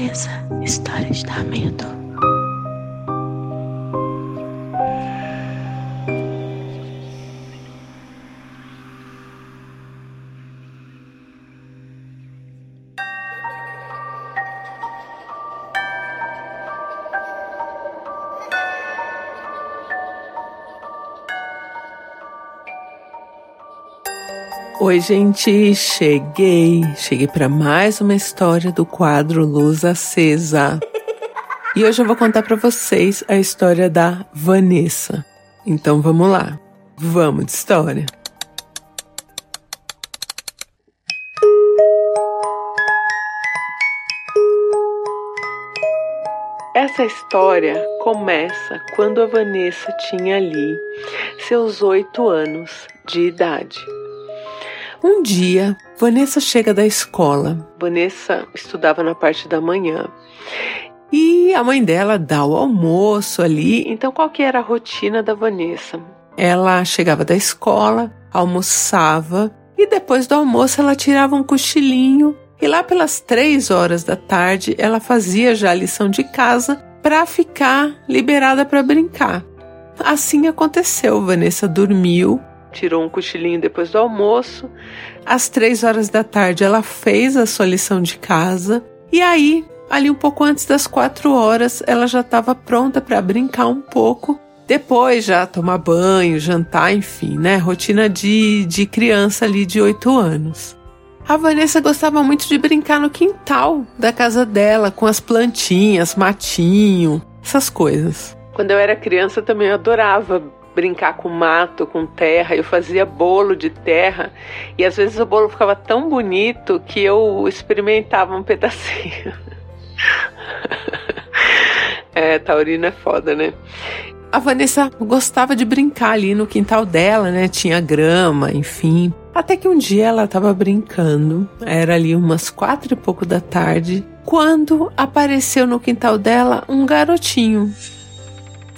Vanessa, história de dar medo. Oi, gente, cheguei. Cheguei para mais uma história do quadro Luz Acesa. E hoje eu vou contar para vocês a história da Vanessa. Então vamos lá. Vamos de história. Essa história começa quando a Vanessa tinha ali seus oito anos de idade. Um dia, Vanessa chega da escola. Vanessa estudava na parte da manhã. E a mãe dela dá o almoço ali. Então, qual que era a rotina da Vanessa? Ela chegava da escola, almoçava e depois do almoço ela tirava um cochilinho e lá pelas três horas da tarde ela fazia já a lição de casa para ficar liberada para brincar. Assim aconteceu. Vanessa dormiu tirou um cochilinho depois do almoço. Às três horas da tarde, ela fez a sua lição de casa. E aí, ali um pouco antes das quatro horas, ela já estava pronta para brincar um pouco. Depois, já tomar banho, jantar, enfim, né? Rotina de, de criança ali de oito anos. A Vanessa gostava muito de brincar no quintal da casa dela, com as plantinhas, matinho, essas coisas. Quando eu era criança, também adorava brincar com mato, com terra. Eu fazia bolo de terra e às vezes o bolo ficava tão bonito que eu experimentava um pedacinho. é, taurina é foda, né? A Vanessa gostava de brincar ali no quintal dela, né? Tinha grama, enfim. Até que um dia ela estava brincando, era ali umas quatro e pouco da tarde, quando apareceu no quintal dela um garotinho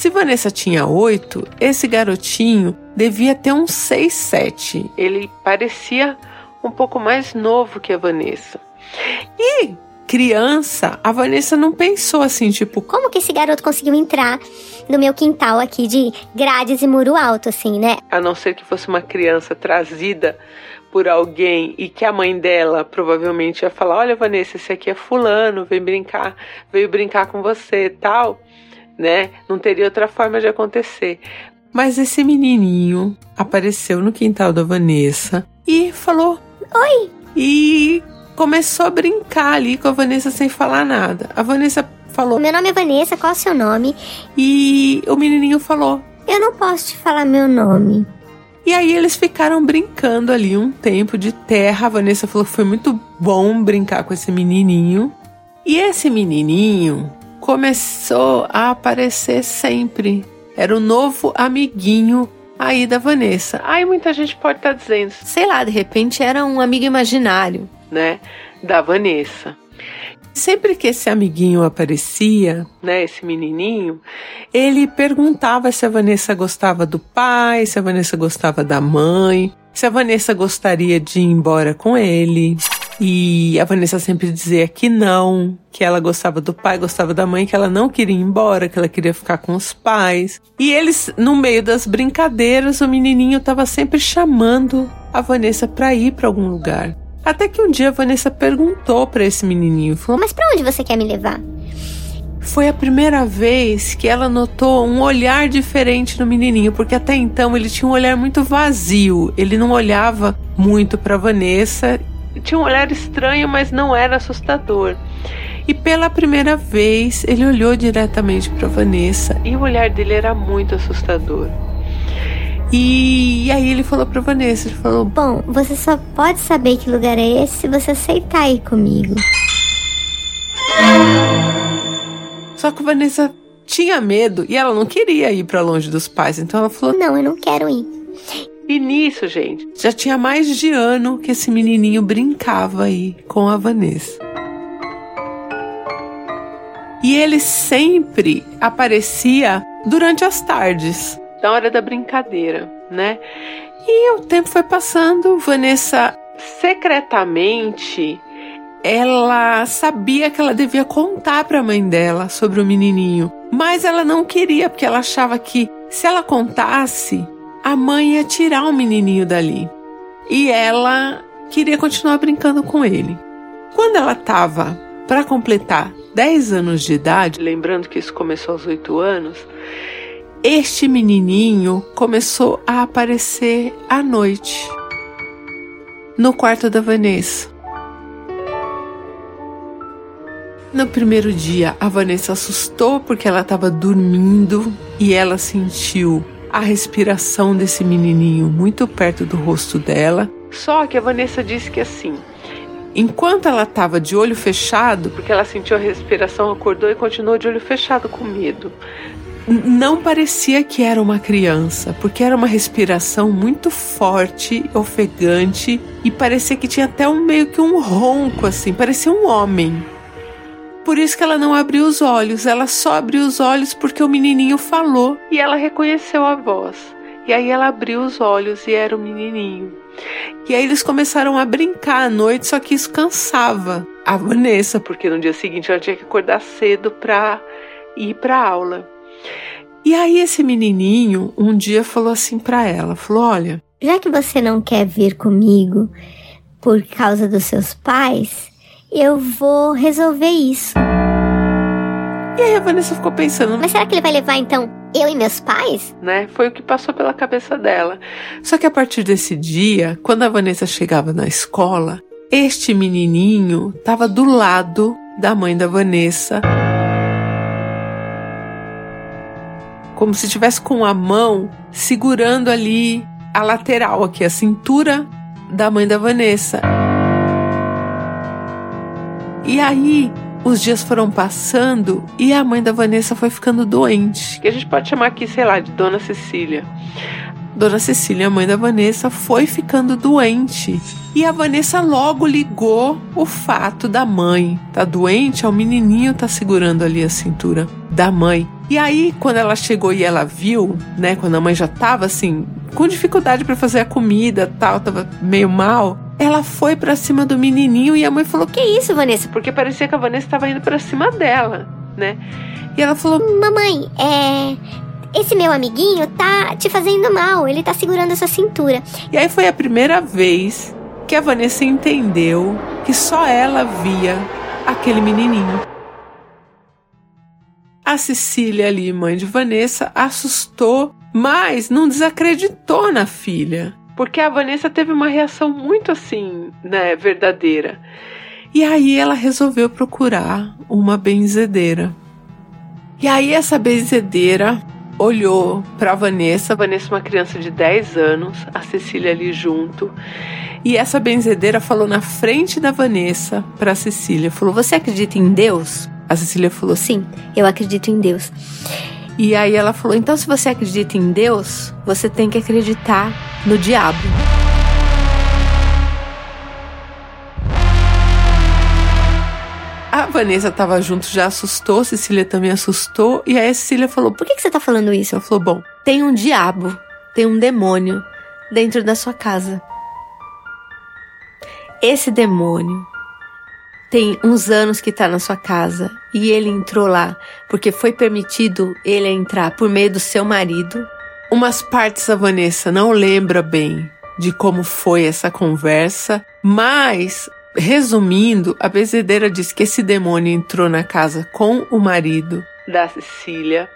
se Vanessa tinha oito, esse garotinho devia ter uns seis, sete. Ele parecia um pouco mais novo que a Vanessa. E criança, a Vanessa não pensou assim, tipo, como que esse garoto conseguiu entrar no meu quintal aqui de grades e muro alto, assim, né? A não ser que fosse uma criança trazida por alguém e que a mãe dela provavelmente ia falar: Olha, Vanessa, esse aqui é Fulano, vem brincar, veio brincar com você tal né? Não teria outra forma de acontecer. Mas esse menininho apareceu no quintal da Vanessa e falou: Oi! E começou a brincar ali com a Vanessa sem falar nada. A Vanessa falou: Meu nome é Vanessa, qual é o seu nome? E o menininho falou: Eu não posso te falar meu nome. E aí eles ficaram brincando ali um tempo de terra. A Vanessa falou que foi muito bom brincar com esse menininho. E esse menininho começou a aparecer sempre. Era o novo amiguinho aí da Vanessa. Aí muita gente pode estar tá dizendo, sei lá, de repente era um amigo imaginário, né, da Vanessa. Sempre que esse amiguinho aparecia, né, esse menininho, ele perguntava se a Vanessa gostava do pai, se a Vanessa gostava da mãe, se a Vanessa gostaria de ir embora com ele. E a Vanessa sempre dizia que não, que ela gostava do pai, gostava da mãe, que ela não queria ir embora, que ela queria ficar com os pais. E eles, no meio das brincadeiras, o menininho estava sempre chamando a Vanessa para ir para algum lugar. Até que um dia a Vanessa perguntou para esse menininho, falou: "Mas para onde você quer me levar?" Foi a primeira vez que ela notou um olhar diferente no menininho, porque até então ele tinha um olhar muito vazio. Ele não olhava muito para Vanessa tinha um olhar estranho, mas não era assustador. E pela primeira vez ele olhou diretamente para Vanessa e o olhar dele era muito assustador. E, e aí ele falou para Vanessa, ele falou: "Bom, você só pode saber que lugar é esse se você aceitar ir comigo." Só que Vanessa tinha medo e ela não queria ir para longe dos pais, então ela falou: "Não, eu não quero ir." E nisso, gente, já tinha mais de ano que esse menininho brincava aí com a Vanessa. E ele sempre aparecia durante as tardes, na hora da brincadeira, né? E o tempo foi passando, Vanessa secretamente ela sabia que ela devia contar para a mãe dela sobre o menininho, mas ela não queria porque ela achava que se ela contasse, a mãe ia tirar o menininho dali. E ela queria continuar brincando com ele. Quando ela estava para completar 10 anos de idade, lembrando que isso começou aos 8 anos, este menininho começou a aparecer à noite no quarto da Vanessa. No primeiro dia, a Vanessa assustou porque ela estava dormindo e ela sentiu a respiração desse menininho muito perto do rosto dela. Só que a Vanessa disse que assim, enquanto ela estava de olho fechado, porque ela sentiu a respiração, acordou e continuou de olho fechado com medo. Não parecia que era uma criança, porque era uma respiração muito forte, ofegante e parecia que tinha até um meio que um ronco assim, parecia um homem. Por isso que ela não abriu os olhos, ela só abriu os olhos porque o menininho falou e ela reconheceu a voz. E aí ela abriu os olhos e era o menininho. E aí eles começaram a brincar à noite, só que isso cansava a Vanessa, porque no dia seguinte ela tinha que acordar cedo para ir para aula. E aí esse menininho um dia falou assim para ela, falou: "Olha, já que você não quer vir comigo por causa dos seus pais, eu vou resolver isso. E aí a Vanessa ficou pensando: Mas será que ele vai levar então eu e meus pais? Né? Foi o que passou pela cabeça dela. Só que a partir desse dia, quando a Vanessa chegava na escola, este menininho estava do lado da mãe da Vanessa. Como se tivesse com a mão segurando ali a lateral aqui, a cintura da mãe da Vanessa. E aí, os dias foram passando e a mãe da Vanessa foi ficando doente. Que a gente pode chamar aqui, sei lá, de Dona Cecília. Dona Cecília, a mãe da Vanessa, foi ficando doente. E a Vanessa logo ligou o fato da mãe tá doente, o menininho tá segurando ali a cintura da mãe. E aí, quando ela chegou e ela viu, né, quando a mãe já tava assim, com dificuldade para fazer a comida, tal, tava meio mal, ela foi para cima do menininho e a mãe falou: "Que isso, Vanessa?" Porque parecia que a Vanessa estava indo para cima dela, né? E ela falou: "Mamãe, é esse meu amiguinho tá te fazendo mal, ele tá segurando essa cintura". E aí foi a primeira vez que a Vanessa entendeu que só ela via aquele menininho. A Cecília ali, mãe de Vanessa, assustou, mas não desacreditou na filha porque a Vanessa teve uma reação muito assim, né, verdadeira. E aí ela resolveu procurar uma benzedeira. E aí essa benzedeira olhou para Vanessa, Vanessa uma criança de 10 anos, a Cecília ali junto. E essa benzedeira falou na frente da Vanessa para Cecília, falou: "Você acredita em Deus?" A Cecília falou: "Sim, eu acredito em Deus." E aí ela falou: então, se você acredita em Deus, você tem que acreditar no diabo. A Vanessa estava junto, já assustou, Cecília também assustou, e aí a Cecília falou: Por que, que você está falando isso? Ela falou: Bom, tem um diabo, tem um demônio dentro da sua casa. Esse demônio tem uns anos que está na sua casa e ele entrou lá porque foi permitido ele entrar por meio do seu marido. Umas partes a Vanessa não lembra bem de como foi essa conversa, mas resumindo, a bezedeira diz que esse demônio entrou na casa com o marido da Cecília,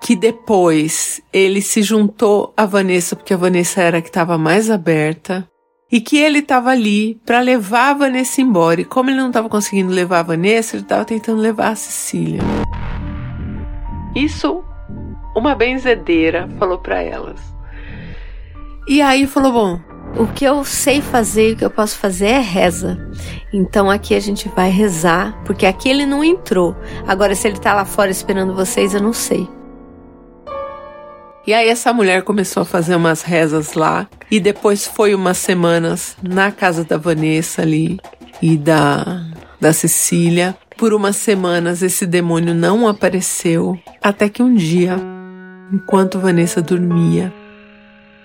que depois ele se juntou a Vanessa porque a Vanessa era a que estava mais aberta e que ele estava ali para levar a Vanessa embora. E como ele não estava conseguindo levar a Vanessa, ele estava tentando levar a Cecília. Isso uma benzedeira falou para elas. E aí falou: Bom, o que eu sei fazer, o que eu posso fazer é reza. Então aqui a gente vai rezar, porque aqui ele não entrou. Agora, se ele tá lá fora esperando vocês, eu não sei. E aí essa mulher começou a fazer umas rezas lá e depois foi umas semanas na casa da Vanessa ali e da da Cecília. Por umas semanas esse demônio não apareceu, até que um dia, enquanto Vanessa dormia,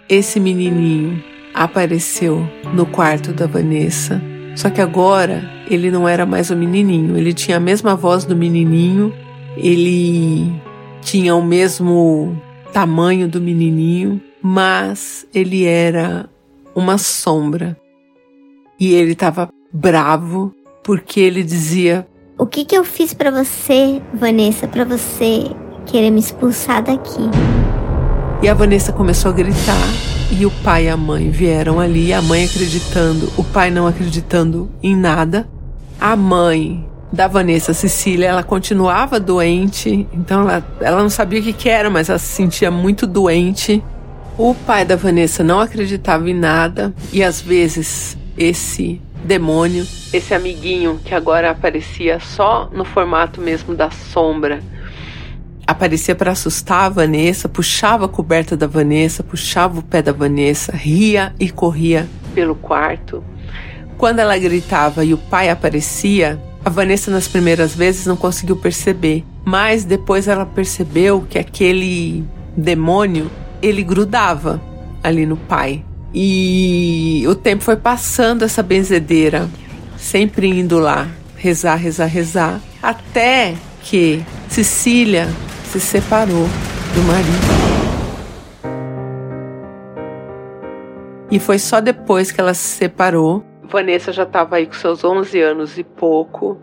esse menininho apareceu no quarto da Vanessa Só que agora ele não era mais o menininho, ele tinha a mesma voz do menininho, ele tinha o mesmo tamanho do menininho, mas ele era uma sombra. E ele estava bravo porque ele dizia: O que, que eu fiz para você, Vanessa, para você querer me expulsar daqui? E a Vanessa começou a gritar. E o pai e a mãe vieram ali, a mãe acreditando, o pai não acreditando em nada. A mãe da Vanessa Cecília, ela continuava doente, então ela, ela não sabia o que, que era, mas ela se sentia muito doente. O pai da Vanessa não acreditava em nada e às vezes esse demônio, esse amiguinho que agora aparecia só no formato mesmo da sombra, aparecia para assustar a Vanessa, puxava a coberta da Vanessa, puxava o pé da Vanessa, ria e corria pelo quarto. Quando ela gritava e o pai aparecia, a Vanessa nas primeiras vezes não conseguiu perceber, mas depois ela percebeu que aquele demônio, ele grudava ali no pai. E o tempo foi passando essa benzedeira, sempre indo lá, rezar, rezar, rezar, até que Cecília se separou do marido. E foi só depois que ela se separou, Vanessa já estava aí com seus 11 anos e pouco,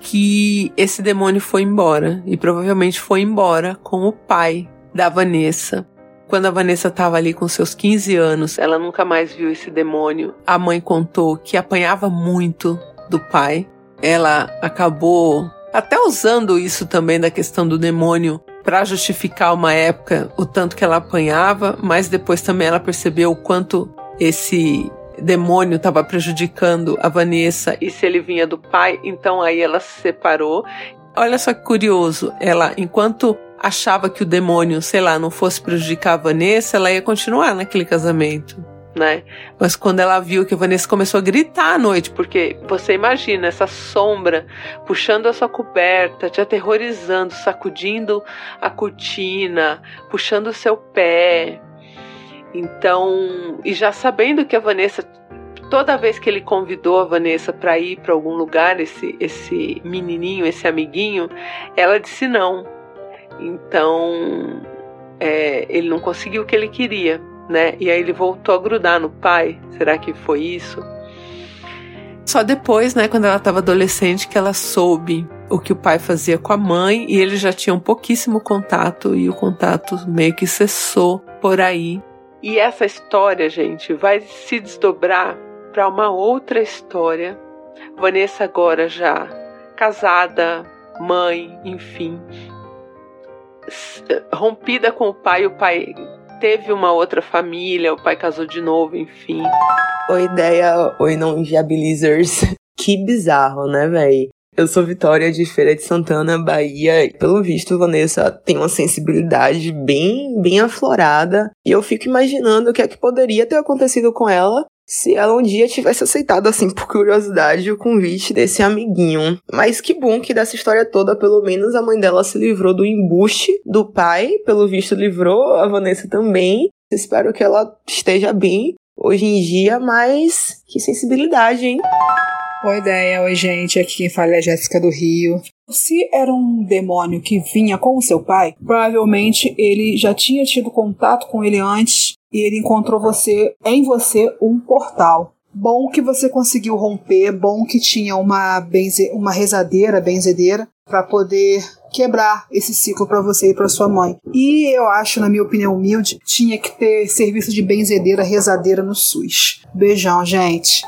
que esse demônio foi embora. E provavelmente foi embora com o pai da Vanessa. Quando a Vanessa estava ali com seus 15 anos, ela nunca mais viu esse demônio. A mãe contou que apanhava muito do pai. Ela acabou até usando isso também da questão do demônio para justificar uma época o tanto que ela apanhava, mas depois também ela percebeu o quanto esse demônio estava prejudicando a Vanessa e se ele vinha do pai, então aí ela se separou. Olha só que curioso, ela enquanto achava que o demônio, sei lá, não fosse prejudicar a Vanessa, ela ia continuar naquele casamento né? Mas quando ela viu que a Vanessa começou a gritar à noite, porque você imagina essa sombra puxando a sua coberta, te aterrorizando, sacudindo a cortina, puxando o seu pé. Então, e já sabendo que a Vanessa toda vez que ele convidou a Vanessa para ir para algum lugar, esse esse menininho, esse amiguinho, ela disse não. Então, é, ele não conseguiu o que ele queria né? E aí ele voltou a grudar no pai. Será que foi isso? Só depois, né, quando ela estava adolescente, que ela soube o que o pai fazia com a mãe e eles já tinham pouquíssimo contato e o contato meio que cessou por aí. E essa história, gente, vai se desdobrar para uma outra história. Vanessa agora já casada, mãe, enfim, rompida com o pai, o pai teve uma outra família, o pai casou de novo, enfim. Oi, ideia, oi, não inviabilizers. que bizarro, né, véi? Eu sou Vitória de Feira de Santana, Bahia. Pelo visto, Vanessa tem uma sensibilidade bem, bem aflorada. E eu fico imaginando o que é que poderia ter acontecido com ela se ela um dia tivesse aceitado, assim, por curiosidade, o convite desse amiguinho. Mas que bom que dessa história toda, pelo menos a mãe dela se livrou do embuste do pai, pelo visto livrou a Vanessa também. Espero que ela esteja bem hoje em dia, mas que sensibilidade, hein? Oi, ideia, oi, gente. Aqui quem fala é a Jéssica do Rio. Se era um demônio que vinha com o seu pai, provavelmente ele já tinha tido contato com ele antes e ele encontrou você em você um portal. Bom que você conseguiu romper, bom que tinha uma, benze, uma rezadeira, benzedeira, para poder quebrar esse ciclo para você e para sua mãe. E eu acho, na minha opinião humilde, tinha que ter serviço de benzedeira, rezadeira no SUS. Beijão, gente.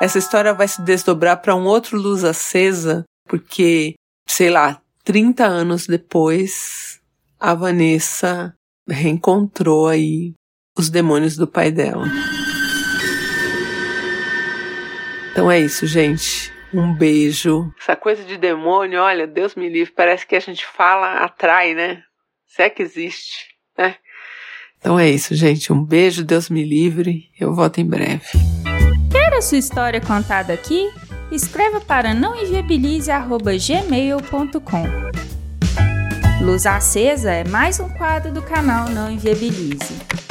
Essa história vai se desdobrar para um outro luz acesa, porque, sei lá, 30 anos depois, a Vanessa reencontrou aí os demônios do pai dela. Então é isso, gente. Um beijo. Essa coisa de demônio, olha, Deus me livre, parece que a gente fala, atrai, né? Se é que existe, né? Então é isso, gente. Um beijo, Deus me livre. Eu volto em breve. Quer a sua história contada aqui? Escreva para nãoinviabilize.gmail.com Luz Acesa é mais um quadro do canal Não Inviabilize.